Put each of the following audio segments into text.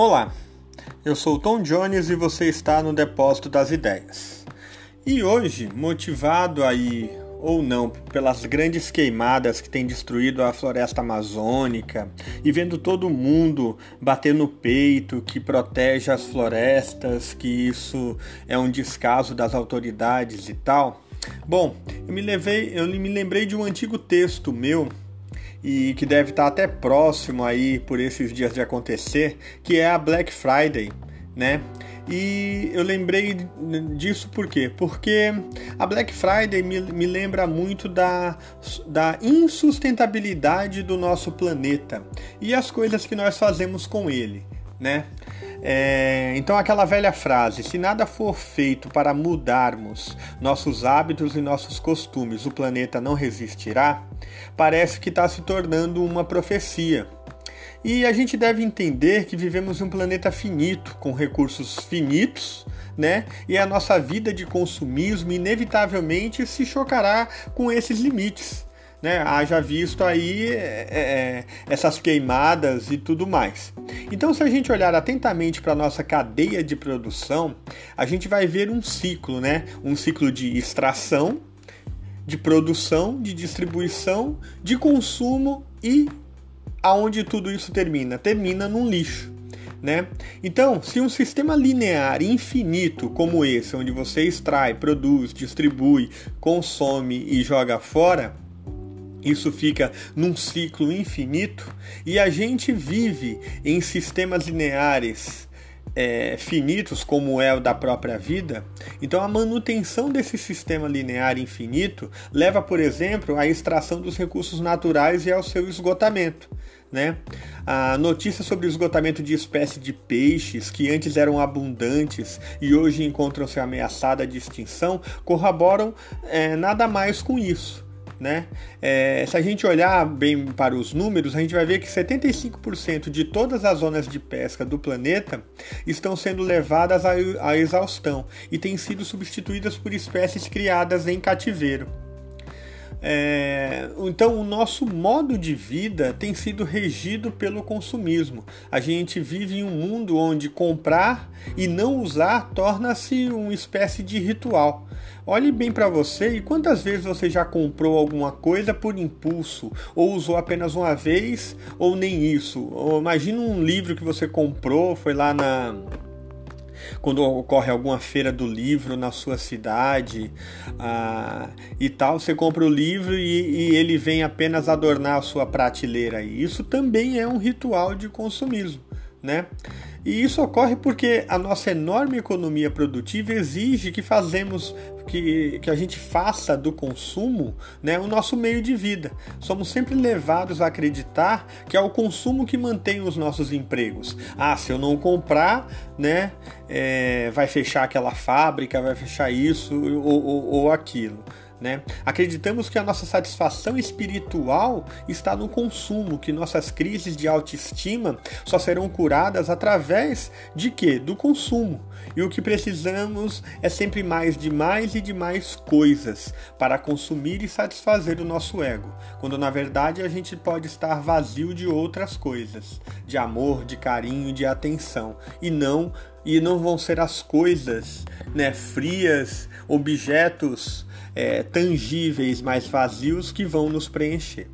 Olá, eu sou Tom Jones e você está no Depósito das Ideias. E hoje, motivado aí ou não pelas grandes queimadas que têm destruído a floresta amazônica e vendo todo mundo bater no peito que protege as florestas, que isso é um descaso das autoridades e tal. Bom, eu me levei, eu me lembrei de um antigo texto meu e que deve estar até próximo aí por esses dias de acontecer, que é a Black Friday, né? E eu lembrei disso por quê? Porque a Black Friday me, me lembra muito da, da insustentabilidade do nosso planeta e as coisas que nós fazemos com ele, né? É, então, aquela velha frase: se nada for feito para mudarmos nossos hábitos e nossos costumes, o planeta não resistirá, parece que está se tornando uma profecia. E a gente deve entender que vivemos em um planeta finito, com recursos finitos, né? E a nossa vida de consumismo inevitavelmente se chocará com esses limites né? Haja visto aí é, é, é, essas queimadas e tudo mais. Então, se a gente olhar atentamente para a nossa cadeia de produção, a gente vai ver um ciclo, né? Um ciclo de extração, de produção, de distribuição, de consumo e aonde tudo isso termina? Termina num lixo. Né? Então, se um sistema linear infinito como esse, onde você extrai, produz, distribui, consome e joga fora, isso fica num ciclo infinito e a gente vive em sistemas lineares é, finitos, como é o da própria vida. Então, a manutenção desse sistema linear infinito leva, por exemplo, à extração dos recursos naturais e ao seu esgotamento. Né? A notícia sobre o esgotamento de espécies de peixes que antes eram abundantes e hoje encontram-se ameaçadas de extinção corroboram é, nada mais com isso. Né? É, se a gente olhar bem para os números, a gente vai ver que 75% de todas as zonas de pesca do planeta estão sendo levadas à, à exaustão e têm sido substituídas por espécies criadas em cativeiro. É, então, o nosso modo de vida tem sido regido pelo consumismo. A gente vive em um mundo onde comprar e não usar torna-se uma espécie de ritual. Olhe bem para você e quantas vezes você já comprou alguma coisa por impulso, ou usou apenas uma vez, ou nem isso. imagina um livro que você comprou, foi lá na quando ocorre alguma feira do livro na sua cidade ah, e tal, você compra o livro e, e, ele vem apenas adornar a sua prateleira. E isso também é um ritual de consumismo, né? E isso ocorre porque a nossa enorme economia produtiva exige que fazemos que, que a gente faça do consumo né, o nosso meio de vida. Somos sempre levados a acreditar que é o consumo que mantém os nossos empregos. Ah, se eu não comprar, né, é, vai fechar aquela fábrica, vai fechar isso ou, ou, ou aquilo. Né? Acreditamos que a nossa satisfação espiritual está no consumo, que nossas crises de autoestima só serão curadas através de quê? Do consumo. E o que precisamos é sempre mais de mais e de mais coisas para consumir e satisfazer o nosso ego, quando na verdade a gente pode estar vazio de outras coisas, de amor, de carinho, de atenção, e não e não vão ser as coisas, né, frias, objetos é, tangíveis, mais vazios que vão nos preencher.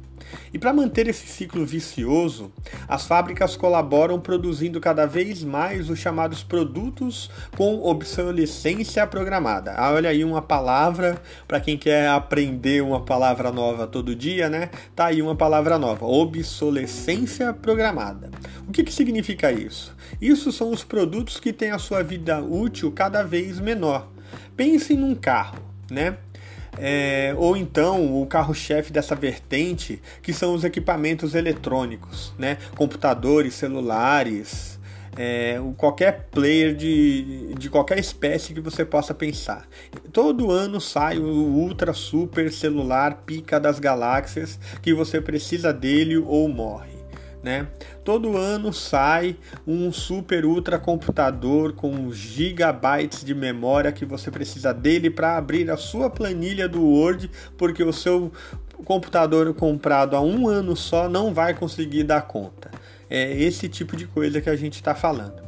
E para manter esse ciclo vicioso, as fábricas colaboram produzindo cada vez mais os chamados produtos com obsolescência programada. Ah, olha aí uma palavra para quem quer aprender uma palavra nova todo dia, né? Tá aí uma palavra nova: obsolescência programada. O que, que significa isso? Isso são os produtos que têm a sua vida útil cada vez menor. Pense num carro, né? É, ou então o carro-chefe dessa vertente, que são os equipamentos eletrônicos, né? computadores, celulares, é, qualquer player de, de qualquer espécie que você possa pensar. Todo ano sai o ultra super celular pica das galáxias que você precisa dele ou morre né? Todo ano sai um super ultra computador com gigabytes de memória que você precisa dele para abrir a sua planilha do Word, porque o seu computador comprado há um ano só não vai conseguir dar conta. É esse tipo de coisa que a gente está falando.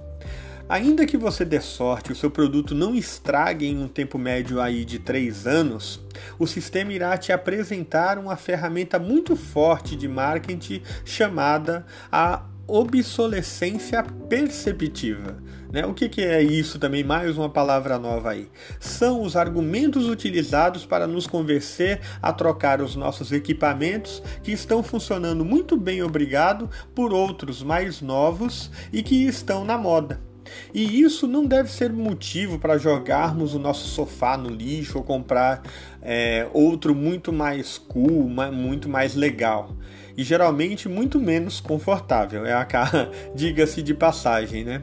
Ainda que você dê sorte o seu produto não estrague em um tempo médio aí de 3 anos, o sistema irá te apresentar uma ferramenta muito forte de marketing chamada a obsolescência perceptiva. Né? O que, que é isso também? Mais uma palavra nova aí. São os argumentos utilizados para nos convencer a trocar os nossos equipamentos que estão funcionando muito bem, obrigado, por outros mais novos e que estão na moda. E isso não deve ser motivo para jogarmos o nosso sofá no lixo ou comprar é, outro muito mais cool, muito mais legal. E geralmente muito menos confortável. É a diga-se de passagem, né?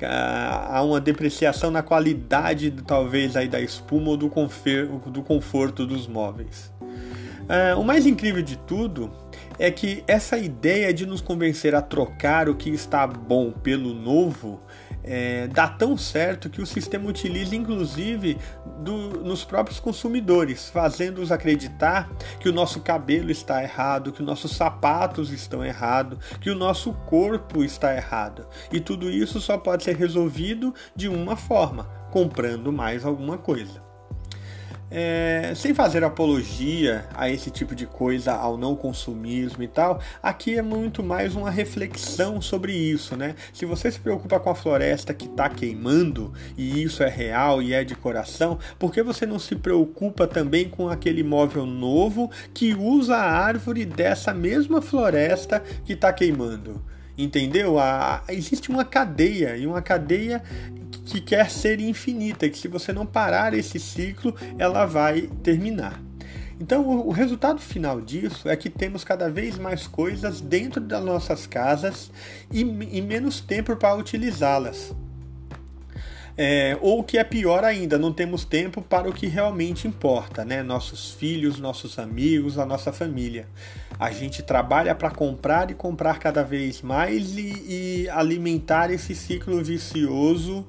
Há uma depreciação na qualidade, talvez, aí da espuma ou do, do conforto dos móveis. É, o mais incrível de tudo é que essa ideia de nos convencer a trocar o que está bom pelo novo é, dá tão certo que o sistema utiliza inclusive do, nos próprios consumidores, fazendo-os acreditar que o nosso cabelo está errado, que os nossos sapatos estão errados, que o nosso corpo está errado. E tudo isso só pode ser resolvido de uma forma: comprando mais alguma coisa. É, sem fazer apologia a esse tipo de coisa, ao não consumismo e tal, aqui é muito mais uma reflexão sobre isso, né? Se você se preocupa com a floresta que está queimando e isso é real e é de coração, por que você não se preocupa também com aquele móvel novo que usa a árvore dessa mesma floresta que está queimando? Entendeu? A, existe uma cadeia e uma cadeia que quer ser infinita, que se você não parar esse ciclo, ela vai terminar. Então, o resultado final disso é que temos cada vez mais coisas dentro das nossas casas e, e menos tempo para utilizá-las. É, ou o que é pior ainda, não temos tempo para o que realmente importa, né? Nossos filhos, nossos amigos, a nossa família. A gente trabalha para comprar e comprar cada vez mais e, e alimentar esse ciclo vicioso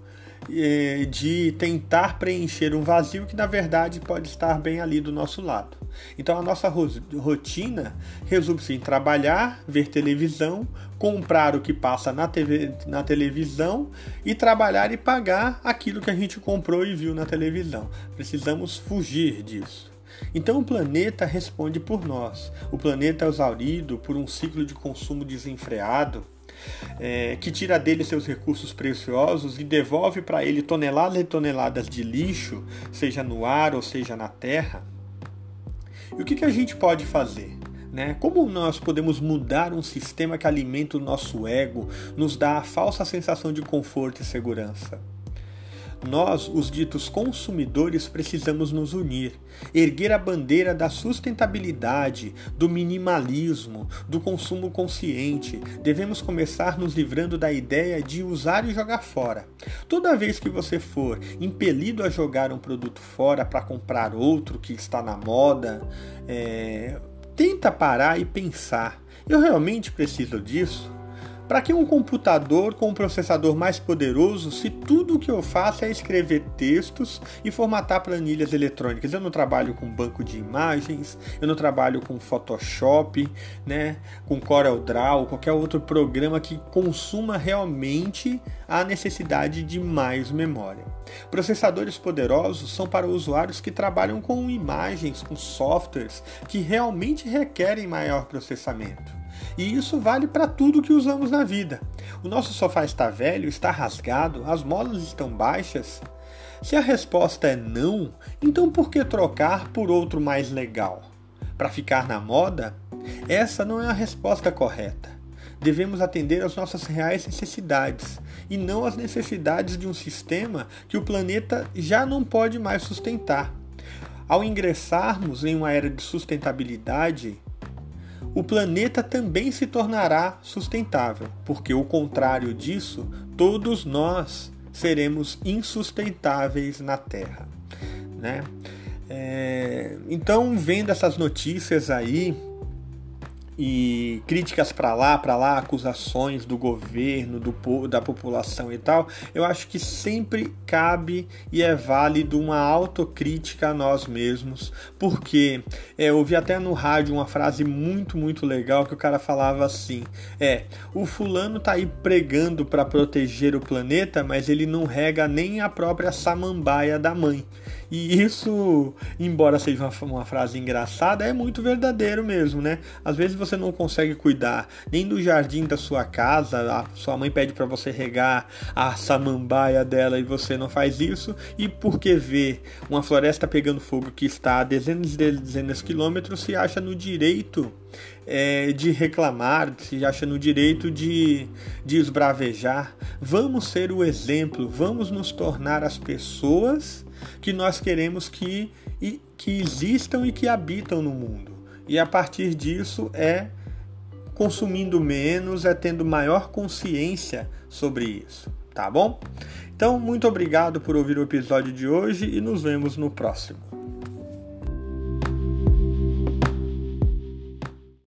de tentar preencher um vazio que na verdade pode estar bem ali do nosso lado. Então a nossa rotina resume-se em trabalhar, ver televisão, comprar o que passa na, TV, na televisão e trabalhar e pagar aquilo que a gente comprou e viu na televisão. Precisamos fugir disso. Então o planeta responde por nós. O planeta é exaurido por um ciclo de consumo desenfreado é, que tira dele seus recursos preciosos e devolve para ele toneladas e toneladas de lixo, seja no ar ou seja na terra. E o que, que a gente pode fazer? Né? Como nós podemos mudar um sistema que alimenta o nosso ego, nos dá a falsa sensação de conforto e segurança? Nós, os ditos consumidores, precisamos nos unir, erguer a bandeira da sustentabilidade, do minimalismo, do consumo consciente. Devemos começar nos livrando da ideia de usar e jogar fora. Toda vez que você for impelido a jogar um produto fora para comprar outro que está na moda, é... tenta parar e pensar: eu realmente preciso disso? Para que um computador com um processador mais poderoso se tudo o que eu faço é escrever textos e formatar planilhas eletrônicas? Eu não trabalho com banco de imagens, eu não trabalho com Photoshop, né, com CorelDRAW, qualquer outro programa que consuma realmente a necessidade de mais memória. Processadores poderosos são para usuários que trabalham com imagens, com softwares que realmente requerem maior processamento. E isso vale para tudo que usamos na vida. O nosso sofá está velho, está rasgado, as molas estão baixas. Se a resposta é não, então por que trocar por outro mais legal? Para ficar na moda? Essa não é a resposta correta. Devemos atender às nossas reais necessidades e não às necessidades de um sistema que o planeta já não pode mais sustentar. Ao ingressarmos em uma era de sustentabilidade, o planeta também se tornará sustentável, porque, o contrário disso, todos nós seremos insustentáveis na Terra. Né? É, então, vendo essas notícias aí, e críticas para lá, para lá, acusações do governo, do, da população e tal, eu acho que sempre cabe e é válido uma autocrítica a nós mesmos, porque é, eu ouvi até no rádio uma frase muito, muito legal que o cara falava assim: é, o fulano tá aí pregando para proteger o planeta, mas ele não rega nem a própria samambaia da mãe. E isso, embora seja uma, uma frase engraçada, é muito verdadeiro mesmo, né? Às vezes você não consegue cuidar nem do jardim da sua casa, a sua mãe pede para você regar a samambaia dela e você não faz isso, e porque vê uma floresta pegando fogo que está a dezenas e dezenas de quilômetros, se acha no direito é, de reclamar, se acha no direito de, de esbravejar. Vamos ser o exemplo, vamos nos tornar as pessoas que nós queremos que, que existam e que habitam no mundo. E a partir disso é consumindo menos, é tendo maior consciência sobre isso, tá bom? Então, muito obrigado por ouvir o episódio de hoje e nos vemos no próximo.